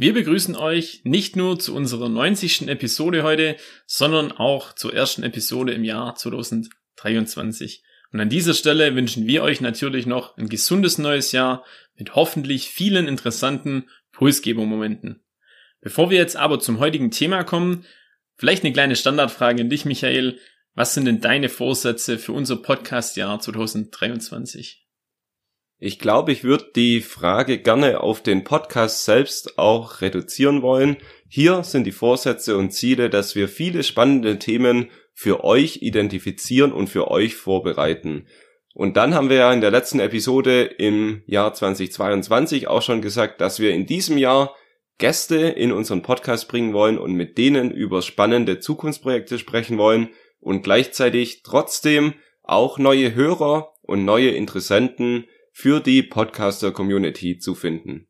Wir begrüßen euch nicht nur zu unserer 90. Episode heute, sondern auch zur ersten Episode im Jahr 2023. Und an dieser Stelle wünschen wir euch natürlich noch ein gesundes neues Jahr mit hoffentlich vielen interessanten Pulsgebermomenten. Bevor wir jetzt aber zum heutigen Thema kommen, vielleicht eine kleine Standardfrage an dich, Michael. Was sind denn deine Vorsätze für unser Podcastjahr 2023? Ich glaube, ich würde die Frage gerne auf den Podcast selbst auch reduzieren wollen. Hier sind die Vorsätze und Ziele, dass wir viele spannende Themen für euch identifizieren und für euch vorbereiten. Und dann haben wir ja in der letzten Episode im Jahr 2022 auch schon gesagt, dass wir in diesem Jahr Gäste in unseren Podcast bringen wollen und mit denen über spannende Zukunftsprojekte sprechen wollen und gleichzeitig trotzdem auch neue Hörer und neue Interessenten für die Podcaster-Community zu finden.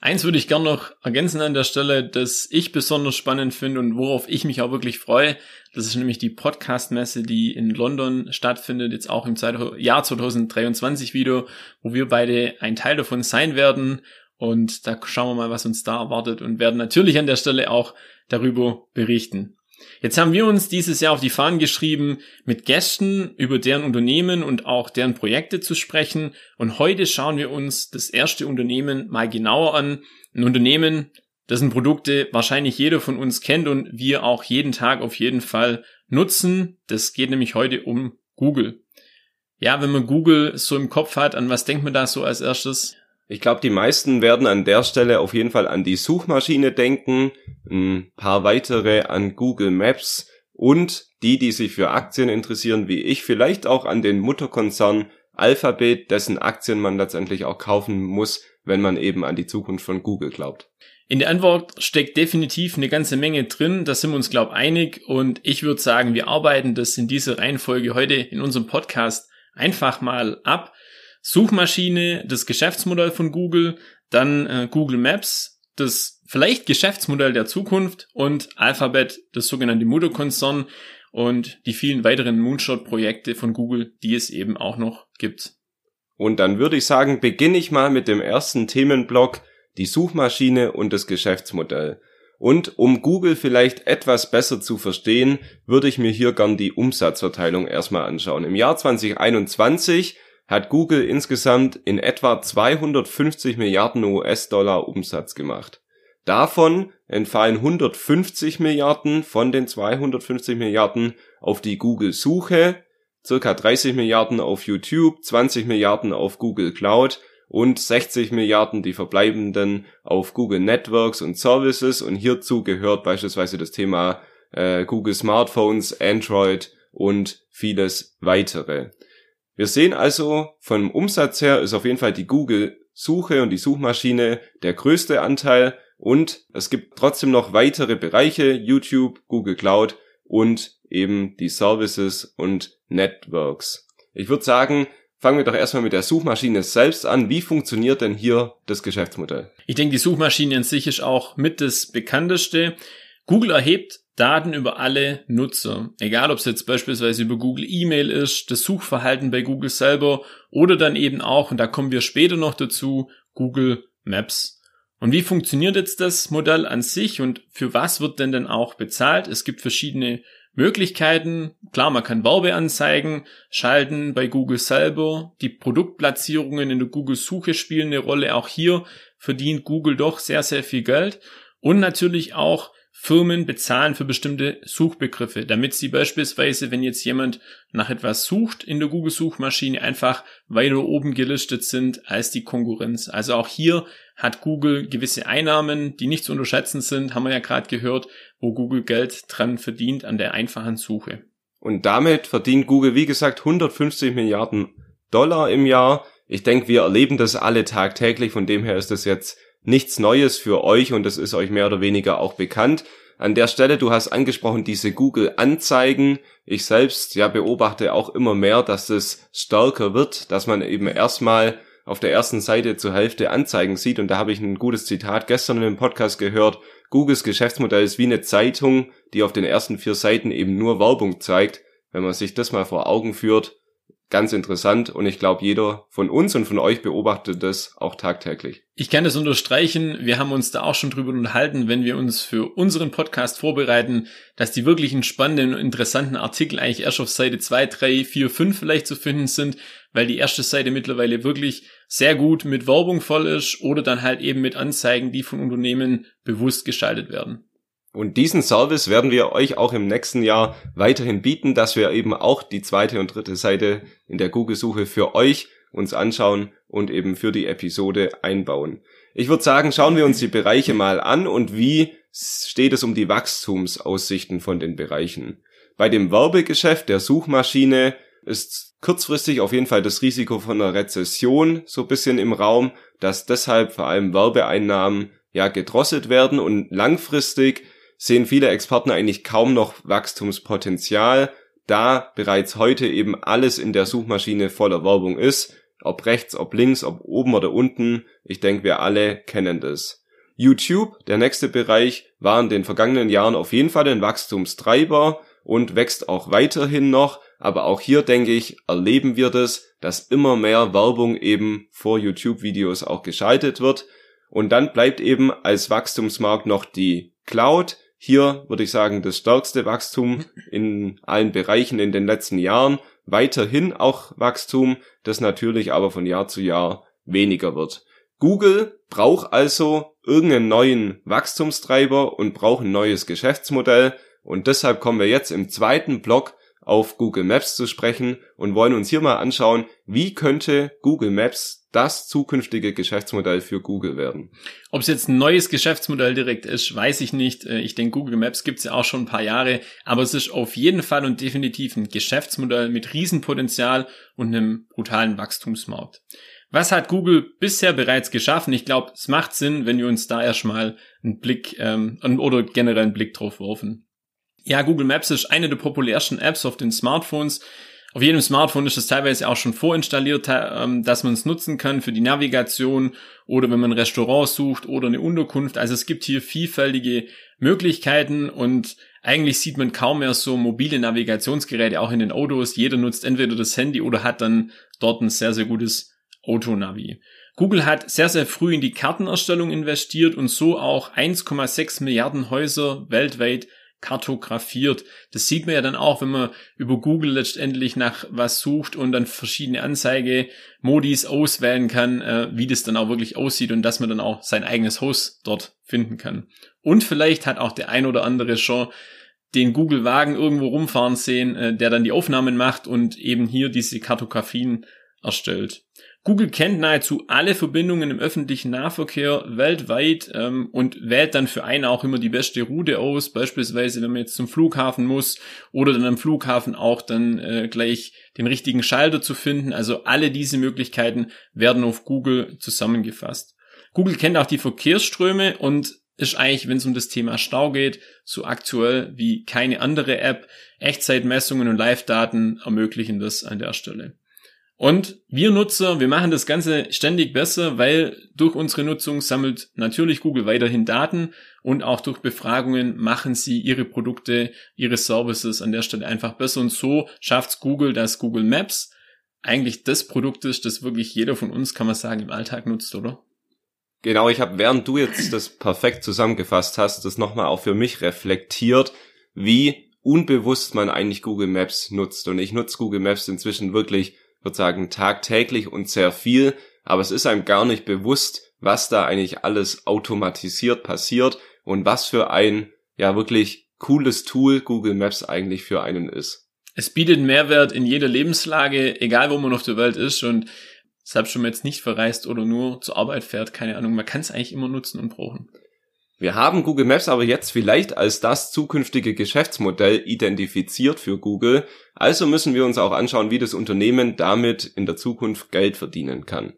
Eins würde ich gern noch ergänzen an der Stelle, dass ich besonders spannend finde und worauf ich mich auch wirklich freue. Das ist nämlich die Podcast-Messe, die in London stattfindet, jetzt auch im Jahr 2023 wieder, wo wir beide ein Teil davon sein werden. Und da schauen wir mal, was uns da erwartet und werden natürlich an der Stelle auch darüber berichten. Jetzt haben wir uns dieses Jahr auf die Fahnen geschrieben, mit Gästen über deren Unternehmen und auch deren Projekte zu sprechen. Und heute schauen wir uns das erste Unternehmen mal genauer an. Ein Unternehmen, dessen Produkte wahrscheinlich jeder von uns kennt und wir auch jeden Tag auf jeden Fall nutzen. Das geht nämlich heute um Google. Ja, wenn man Google so im Kopf hat, an was denkt man da so als erstes? Ich glaube, die meisten werden an der Stelle auf jeden Fall an die Suchmaschine denken, ein paar weitere an Google Maps und die, die sich für Aktien interessieren, wie ich, vielleicht auch an den Mutterkonzern Alphabet, dessen Aktien man letztendlich auch kaufen muss, wenn man eben an die Zukunft von Google glaubt. In der Antwort steckt definitiv eine ganze Menge drin, da sind wir uns, glaube einig und ich würde sagen, wir arbeiten das in dieser Reihenfolge heute in unserem Podcast einfach mal ab. Suchmaschine, das Geschäftsmodell von Google, dann äh, Google Maps, das vielleicht Geschäftsmodell der Zukunft und Alphabet, das sogenannte Mutterkonzern und die vielen weiteren Moonshot-Projekte von Google, die es eben auch noch gibt. Und dann würde ich sagen, beginne ich mal mit dem ersten Themenblock, die Suchmaschine und das Geschäftsmodell. Und um Google vielleicht etwas besser zu verstehen, würde ich mir hier gern die Umsatzverteilung erstmal anschauen. Im Jahr 2021 hat Google insgesamt in etwa 250 Milliarden US-Dollar Umsatz gemacht. Davon entfallen 150 Milliarden von den 250 Milliarden auf die Google-Suche, circa 30 Milliarden auf YouTube, 20 Milliarden auf Google Cloud und 60 Milliarden die verbleibenden auf Google Networks und Services und hierzu gehört beispielsweise das Thema äh, Google Smartphones, Android und vieles weitere. Wir sehen also, vom Umsatz her ist auf jeden Fall die Google-Suche und die Suchmaschine der größte Anteil und es gibt trotzdem noch weitere Bereiche, YouTube, Google Cloud und eben die Services und Networks. Ich würde sagen, fangen wir doch erstmal mit der Suchmaschine selbst an. Wie funktioniert denn hier das Geschäftsmodell? Ich denke, die Suchmaschine an sich ist auch mit das bekannteste. Google erhebt Daten über alle Nutzer. Egal, ob es jetzt beispielsweise über Google E-Mail ist, das Suchverhalten bei Google selber oder dann eben auch, und da kommen wir später noch dazu, Google Maps. Und wie funktioniert jetzt das Modell an sich und für was wird denn dann auch bezahlt? Es gibt verschiedene Möglichkeiten. Klar, man kann Werbeanzeigen schalten bei Google selber. Die Produktplatzierungen in der Google-Suche spielen eine Rolle. Auch hier verdient Google doch sehr, sehr viel Geld. Und natürlich auch Firmen bezahlen für bestimmte Suchbegriffe, damit sie beispielsweise, wenn jetzt jemand nach etwas sucht in der Google-Suchmaschine, einfach weiter oben gelistet sind als die Konkurrenz. Also auch hier hat Google gewisse Einnahmen, die nicht zu unterschätzen sind, haben wir ja gerade gehört, wo Google Geld dran verdient an der einfachen Suche. Und damit verdient Google, wie gesagt, 150 Milliarden Dollar im Jahr. Ich denke, wir erleben das alle tagtäglich, von dem her ist das jetzt nichts Neues für euch und das ist euch mehr oder weniger auch bekannt. An der Stelle, du hast angesprochen, diese Google-Anzeigen. Ich selbst ja beobachte auch immer mehr, dass es stärker wird, dass man eben erstmal auf der ersten Seite zur Hälfte Anzeigen sieht. Und da habe ich ein gutes Zitat gestern dem Podcast gehört. Googles Geschäftsmodell ist wie eine Zeitung, die auf den ersten vier Seiten eben nur Werbung zeigt. Wenn man sich das mal vor Augen führt, ganz interessant und ich glaube, jeder von uns und von euch beobachtet das auch tagtäglich. Ich kann das unterstreichen. Wir haben uns da auch schon drüber unterhalten, wenn wir uns für unseren Podcast vorbereiten, dass die wirklichen spannenden und interessanten Artikel eigentlich erst auf Seite 2, 3, 4, 5 vielleicht zu finden sind, weil die erste Seite mittlerweile wirklich sehr gut mit Werbung voll ist oder dann halt eben mit Anzeigen, die von Unternehmen bewusst geschaltet werden. Und diesen Service werden wir euch auch im nächsten Jahr weiterhin bieten, dass wir eben auch die zweite und dritte Seite in der Google-Suche für euch uns anschauen und eben für die Episode einbauen. Ich würde sagen, schauen wir uns die Bereiche mal an und wie steht es um die Wachstumsaussichten von den Bereichen. Bei dem Werbegeschäft der Suchmaschine ist kurzfristig auf jeden Fall das Risiko von einer Rezession so ein bisschen im Raum, dass deshalb vor allem Werbeeinnahmen ja gedrosselt werden und langfristig sehen viele Experten eigentlich kaum noch Wachstumspotenzial, da bereits heute eben alles in der Suchmaschine voller Werbung ist, ob rechts, ob links, ob oben oder unten, ich denke, wir alle kennen das. YouTube, der nächste Bereich, war in den vergangenen Jahren auf jeden Fall ein Wachstumstreiber und wächst auch weiterhin noch, aber auch hier denke ich, erleben wir das, dass immer mehr Werbung eben vor YouTube-Videos auch geschaltet wird. Und dann bleibt eben als Wachstumsmarkt noch die Cloud, hier würde ich sagen, das stärkste Wachstum in allen Bereichen in den letzten Jahren. Weiterhin auch Wachstum, das natürlich aber von Jahr zu Jahr weniger wird. Google braucht also irgendeinen neuen Wachstumstreiber und braucht ein neues Geschäftsmodell. Und deshalb kommen wir jetzt im zweiten Block auf Google Maps zu sprechen und wollen uns hier mal anschauen, wie könnte Google Maps das zukünftige Geschäftsmodell für Google werden. Ob es jetzt ein neues Geschäftsmodell direkt ist, weiß ich nicht. Äh, ich denke, Google Maps gibt es ja auch schon ein paar Jahre, aber es ist auf jeden Fall und definitiv ein Geschäftsmodell mit Riesenpotenzial und einem brutalen Wachstumsmarkt. Was hat Google bisher bereits geschaffen? Ich glaube, es macht Sinn, wenn wir uns da erstmal einen Blick ähm, oder generell einen Blick drauf werfen. Ja, Google Maps ist eine der populärsten Apps auf den Smartphones. Auf jedem Smartphone ist es teilweise auch schon vorinstalliert, ähm, dass man es nutzen kann für die Navigation oder wenn man ein Restaurant sucht oder eine Unterkunft. Also es gibt hier vielfältige Möglichkeiten und eigentlich sieht man kaum mehr so mobile Navigationsgeräte auch in den Autos. Jeder nutzt entweder das Handy oder hat dann dort ein sehr, sehr gutes Autonavi. Google hat sehr, sehr früh in die Kartenerstellung investiert und so auch 1,6 Milliarden Häuser weltweit kartografiert. Das sieht man ja dann auch, wenn man über Google letztendlich nach was sucht und dann verschiedene Anzeige-Modis auswählen kann, äh, wie das dann auch wirklich aussieht und dass man dann auch sein eigenes Haus dort finden kann. Und vielleicht hat auch der ein oder andere schon den Google-Wagen irgendwo rumfahren sehen, äh, der dann die Aufnahmen macht und eben hier diese Kartografien erstellt. Google kennt nahezu alle Verbindungen im öffentlichen Nahverkehr weltweit ähm, und wählt dann für einen auch immer die beste Route aus. Beispielsweise, wenn man jetzt zum Flughafen muss oder dann am Flughafen auch dann äh, gleich den richtigen Schalter zu finden. Also alle diese Möglichkeiten werden auf Google zusammengefasst. Google kennt auch die Verkehrsströme und ist eigentlich, wenn es um das Thema Stau geht, so aktuell wie keine andere App. Echtzeitmessungen und Live-Daten ermöglichen das an der Stelle. Und wir Nutzer, wir machen das Ganze ständig besser, weil durch unsere Nutzung sammelt natürlich Google weiterhin Daten und auch durch Befragungen machen sie ihre Produkte, ihre Services an der Stelle einfach besser. Und so schafft Google, dass Google Maps eigentlich das Produkt ist, das wirklich jeder von uns, kann man sagen, im Alltag nutzt, oder? Genau, ich habe, während du jetzt das perfekt zusammengefasst hast, das nochmal auch für mich reflektiert, wie unbewusst man eigentlich Google Maps nutzt. Und ich nutze Google Maps inzwischen wirklich würde sagen, tagtäglich und sehr viel, aber es ist einem gar nicht bewusst, was da eigentlich alles automatisiert passiert und was für ein, ja, wirklich cooles Tool Google Maps eigentlich für einen ist. Es bietet Mehrwert in jeder Lebenslage, egal wo man auf der Welt ist und selbst man jetzt nicht verreist oder nur zur Arbeit fährt, keine Ahnung, man kann es eigentlich immer nutzen und brauchen. Wir haben Google Maps aber jetzt vielleicht als das zukünftige Geschäftsmodell identifiziert für Google, also müssen wir uns auch anschauen, wie das Unternehmen damit in der Zukunft Geld verdienen kann.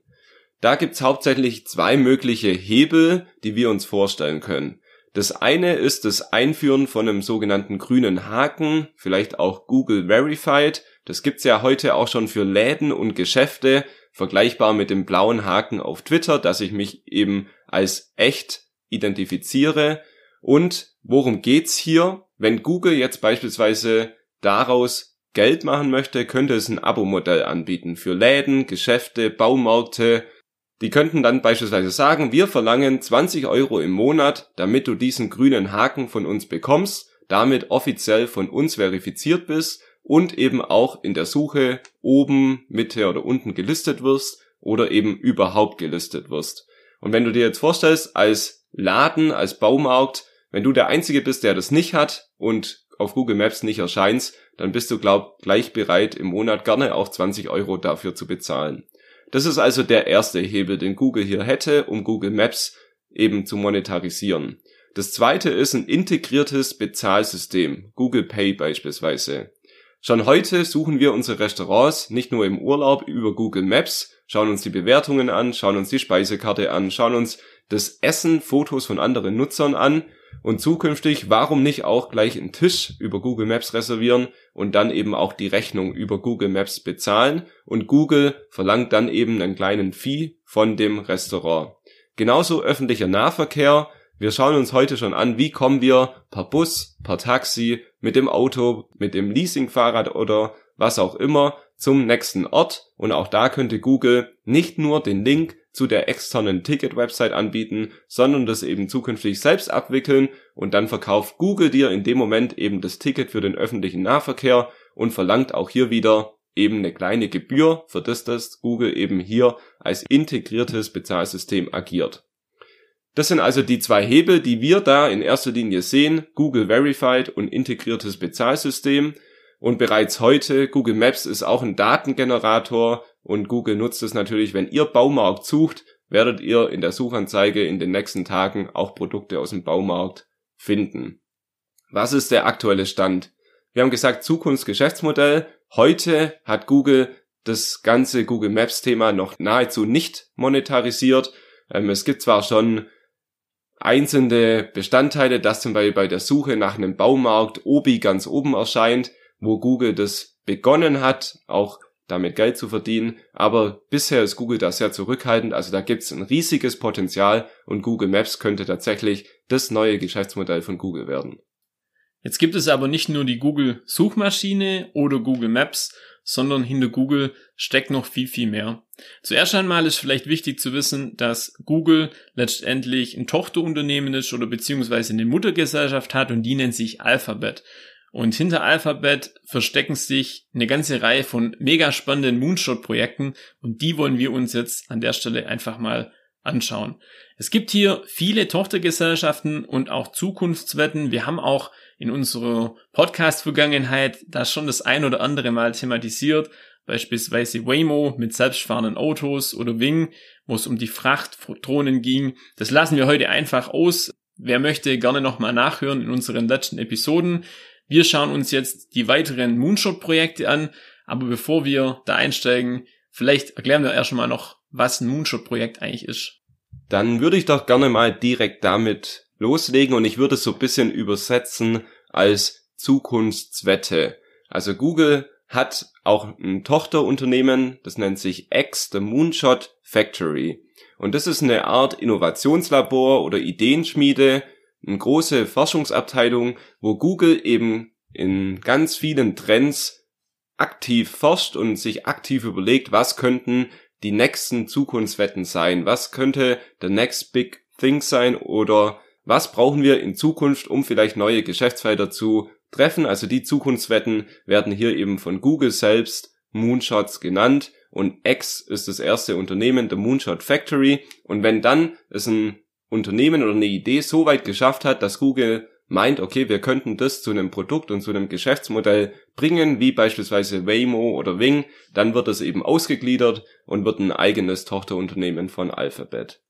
Da gibt's hauptsächlich zwei mögliche Hebel, die wir uns vorstellen können. Das eine ist das Einführen von einem sogenannten grünen Haken, vielleicht auch Google Verified. Das gibt's ja heute auch schon für Läden und Geschäfte, vergleichbar mit dem blauen Haken auf Twitter, dass ich mich eben als echt identifiziere. Und worum geht's hier? Wenn Google jetzt beispielsweise daraus Geld machen möchte, könnte es ein Abo-Modell anbieten für Läden, Geschäfte, Baumärkte. Die könnten dann beispielsweise sagen, wir verlangen 20 Euro im Monat, damit du diesen grünen Haken von uns bekommst, damit offiziell von uns verifiziert bist und eben auch in der Suche oben, Mitte oder unten gelistet wirst oder eben überhaupt gelistet wirst. Und wenn du dir jetzt vorstellst, als Laden, als Baumarkt, wenn du der Einzige bist, der das nicht hat und auf Google Maps nicht erscheinst, dann bist du, glaub, gleich bereit, im Monat gerne auch 20 Euro dafür zu bezahlen. Das ist also der erste Hebel, den Google hier hätte, um Google Maps eben zu monetarisieren. Das zweite ist ein integriertes Bezahlsystem, Google Pay beispielsweise. Schon heute suchen wir unsere Restaurants nicht nur im Urlaub über Google Maps, schauen uns die Bewertungen an, schauen uns die Speisekarte an, schauen uns das Essen, Fotos von anderen Nutzern an und zukünftig, warum nicht auch gleich einen Tisch über Google Maps reservieren und dann eben auch die Rechnung über Google Maps bezahlen und Google verlangt dann eben einen kleinen Fee von dem Restaurant. Genauso öffentlicher Nahverkehr, wir schauen uns heute schon an, wie kommen wir per Bus, per Taxi, mit dem Auto, mit dem Leasingfahrrad oder was auch immer zum nächsten Ort. Und auch da könnte Google nicht nur den Link zu der externen Ticket-Website anbieten, sondern das eben zukünftig selbst abwickeln und dann verkauft Google dir in dem Moment eben das Ticket für den öffentlichen Nahverkehr und verlangt auch hier wieder eben eine kleine Gebühr, für das das Google eben hier als integriertes Bezahlsystem agiert. Das sind also die zwei Hebel, die wir da in erster Linie sehen, Google Verified und integriertes Bezahlsystem. Und bereits heute, Google Maps ist auch ein Datengenerator und Google nutzt es natürlich, wenn ihr Baumarkt sucht, werdet ihr in der Suchanzeige in den nächsten Tagen auch Produkte aus dem Baumarkt finden. Was ist der aktuelle Stand? Wir haben gesagt, Zukunftsgeschäftsmodell. Heute hat Google das ganze Google Maps Thema noch nahezu nicht monetarisiert. Ähm, es gibt zwar schon einzelne Bestandteile, dass zum Beispiel bei der Suche nach einem Baumarkt Obi ganz oben erscheint, wo Google das begonnen hat, auch damit Geld zu verdienen. Aber bisher ist Google da sehr zurückhaltend. Also da gibt es ein riesiges Potenzial und Google Maps könnte tatsächlich das neue Geschäftsmodell von Google werden. Jetzt gibt es aber nicht nur die Google Suchmaschine oder Google Maps, sondern hinter Google steckt noch viel, viel mehr. Zuerst einmal ist vielleicht wichtig zu wissen, dass Google letztendlich ein Tochterunternehmen ist oder beziehungsweise eine Muttergesellschaft hat und die nennt sich Alphabet. Und hinter Alphabet verstecken sich eine ganze Reihe von mega spannenden Moonshot-Projekten und die wollen wir uns jetzt an der Stelle einfach mal anschauen. Es gibt hier viele Tochtergesellschaften und auch Zukunftswetten. Wir haben auch in unserer Podcast-Vergangenheit das schon das ein oder andere Mal thematisiert, beispielsweise Waymo mit selbstfahrenden Autos oder Wing, wo es um die Frachtdrohnen ging. Das lassen wir heute einfach aus. Wer möchte gerne nochmal nachhören in unseren letzten Episoden. Wir schauen uns jetzt die weiteren Moonshot-Projekte an, aber bevor wir da einsteigen, vielleicht erklären wir erst mal noch, was ein Moonshot-Projekt eigentlich ist. Dann würde ich doch gerne mal direkt damit loslegen und ich würde es so ein bisschen übersetzen als Zukunftswette. Also Google hat auch ein Tochterunternehmen, das nennt sich X, the Moonshot Factory. Und das ist eine Art Innovationslabor oder Ideenschmiede, eine große Forschungsabteilung, wo Google eben in ganz vielen Trends aktiv forscht und sich aktiv überlegt, was könnten die nächsten Zukunftswetten sein, was könnte the next big thing sein oder was brauchen wir in Zukunft, um vielleicht neue Geschäftsfelder zu treffen. Also die Zukunftswetten werden hier eben von Google selbst Moonshots genannt und X ist das erste Unternehmen, der Moonshot Factory. Und wenn dann es ein Unternehmen oder eine Idee so weit geschafft hat, dass Google meint, okay, wir könnten das zu einem Produkt und zu einem Geschäftsmodell bringen, wie beispielsweise Waymo oder Wing, dann wird es eben ausgegliedert und wird ein eigenes Tochterunternehmen von Alphabet.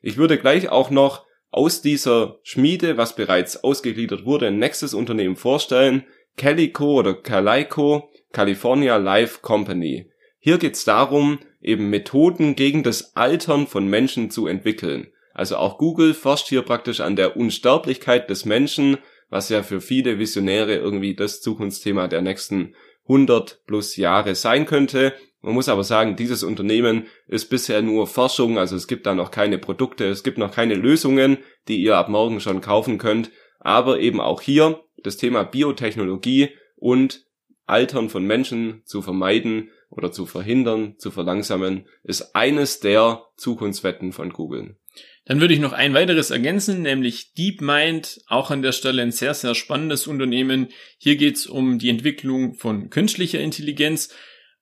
Ich würde gleich auch noch aus dieser Schmiede, was bereits ausgegliedert wurde, ein nächstes Unternehmen vorstellen, Calico oder Calico, California Life Company. Hier geht es darum, eben Methoden gegen das Altern von Menschen zu entwickeln. Also auch Google forscht hier praktisch an der Unsterblichkeit des Menschen, was ja für viele Visionäre irgendwie das Zukunftsthema der nächsten 100 plus Jahre sein könnte. Man muss aber sagen, dieses Unternehmen ist bisher nur Forschung, also es gibt da noch keine Produkte, es gibt noch keine Lösungen, die ihr ab morgen schon kaufen könnt. Aber eben auch hier das Thema Biotechnologie und Altern von Menschen zu vermeiden oder zu verhindern, zu verlangsamen, ist eines der Zukunftswetten von Google. Dann würde ich noch ein weiteres ergänzen, nämlich DeepMind, auch an der Stelle ein sehr, sehr spannendes Unternehmen. Hier geht es um die Entwicklung von künstlicher Intelligenz.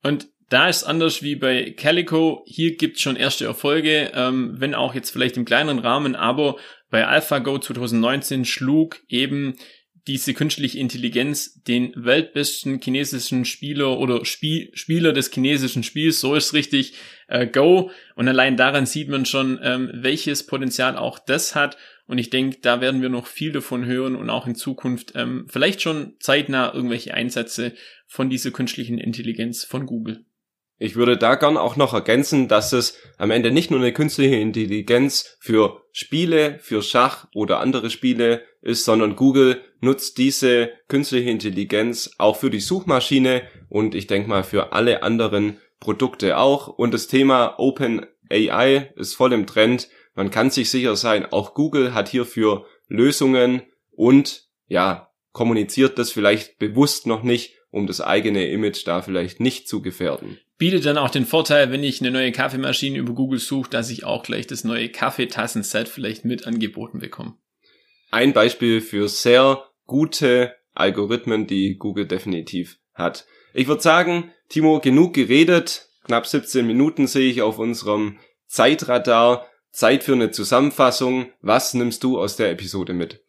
Und da ist anders wie bei Calico. Hier gibt es schon erste Erfolge, ähm, wenn auch jetzt vielleicht im kleineren Rahmen, aber bei AlphaGo 2019 schlug eben diese künstliche Intelligenz den weltbesten chinesischen Spieler oder Spiel, Spieler des chinesischen Spiels, so ist richtig, äh, Go. Und allein daran sieht man schon, ähm, welches Potenzial auch das hat. Und ich denke, da werden wir noch viel davon hören und auch in Zukunft ähm, vielleicht schon zeitnah irgendwelche Einsätze von dieser künstlichen Intelligenz von Google. Ich würde da gern auch noch ergänzen, dass es am Ende nicht nur eine künstliche Intelligenz für Spiele, für Schach oder andere Spiele ist, sondern Google nutzt diese künstliche Intelligenz auch für die Suchmaschine und ich denke mal für alle anderen Produkte auch. Und das Thema Open AI ist voll im Trend. Man kann sich sicher sein, auch Google hat hierfür Lösungen und ja, kommuniziert das vielleicht bewusst noch nicht, um das eigene Image da vielleicht nicht zu gefährden bietet dann auch den Vorteil, wenn ich eine neue Kaffeemaschine über Google suche, dass ich auch gleich das neue Kaffeetassenset vielleicht mit angeboten bekomme. Ein Beispiel für sehr gute Algorithmen, die Google definitiv hat. Ich würde sagen, Timo, genug geredet. Knapp 17 Minuten sehe ich auf unserem Zeitradar. Zeit für eine Zusammenfassung. Was nimmst du aus der Episode mit?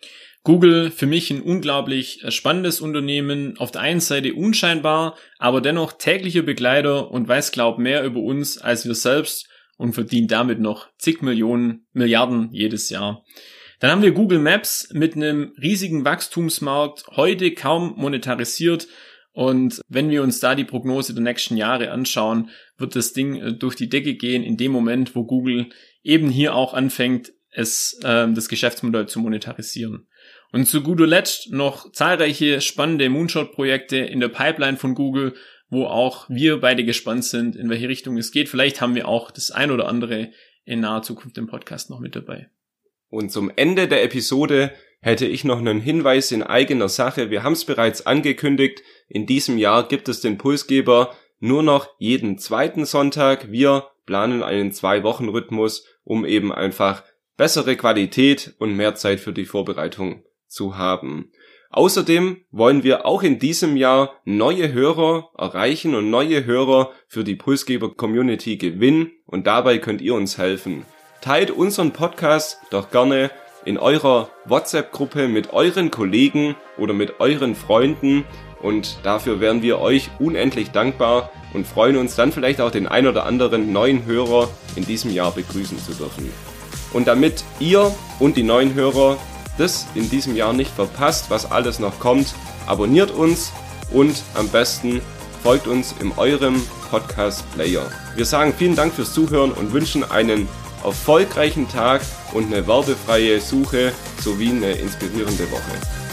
Google für mich ein unglaublich äh, spannendes Unternehmen, auf der einen Seite unscheinbar, aber dennoch täglicher Begleiter und weiß glaub mehr über uns als wir selbst und verdient damit noch zig Millionen, Milliarden jedes Jahr. Dann haben wir Google Maps mit einem riesigen Wachstumsmarkt, heute kaum monetarisiert. Und wenn wir uns da die Prognose der nächsten Jahre anschauen, wird das Ding äh, durch die Decke gehen in dem Moment, wo Google eben hier auch anfängt, es, äh, das Geschäftsmodell zu monetarisieren. Und zu guter Letzt noch zahlreiche spannende Moonshot-Projekte in der Pipeline von Google, wo auch wir beide gespannt sind, in welche Richtung es geht. Vielleicht haben wir auch das ein oder andere in naher Zukunft im Podcast noch mit dabei. Und zum Ende der Episode hätte ich noch einen Hinweis in eigener Sache. Wir haben es bereits angekündigt. In diesem Jahr gibt es den Pulsgeber nur noch jeden zweiten Sonntag. Wir planen einen Zwei-Wochen-Rhythmus, um eben einfach bessere Qualität und mehr Zeit für die Vorbereitung zu haben. Außerdem wollen wir auch in diesem Jahr neue Hörer erreichen und neue Hörer für die Pulsgeber Community gewinnen und dabei könnt ihr uns helfen. Teilt unseren Podcast doch gerne in eurer WhatsApp-Gruppe mit euren Kollegen oder mit euren Freunden und dafür wären wir euch unendlich dankbar und freuen uns dann vielleicht auch den ein oder anderen neuen Hörer in diesem Jahr begrüßen zu dürfen. Und damit ihr und die neuen Hörer das in diesem Jahr nicht verpasst, was alles noch kommt, abonniert uns und am besten folgt uns in eurem Podcast-Player. Wir sagen vielen Dank fürs Zuhören und wünschen einen erfolgreichen Tag und eine werbefreie Suche sowie eine inspirierende Woche.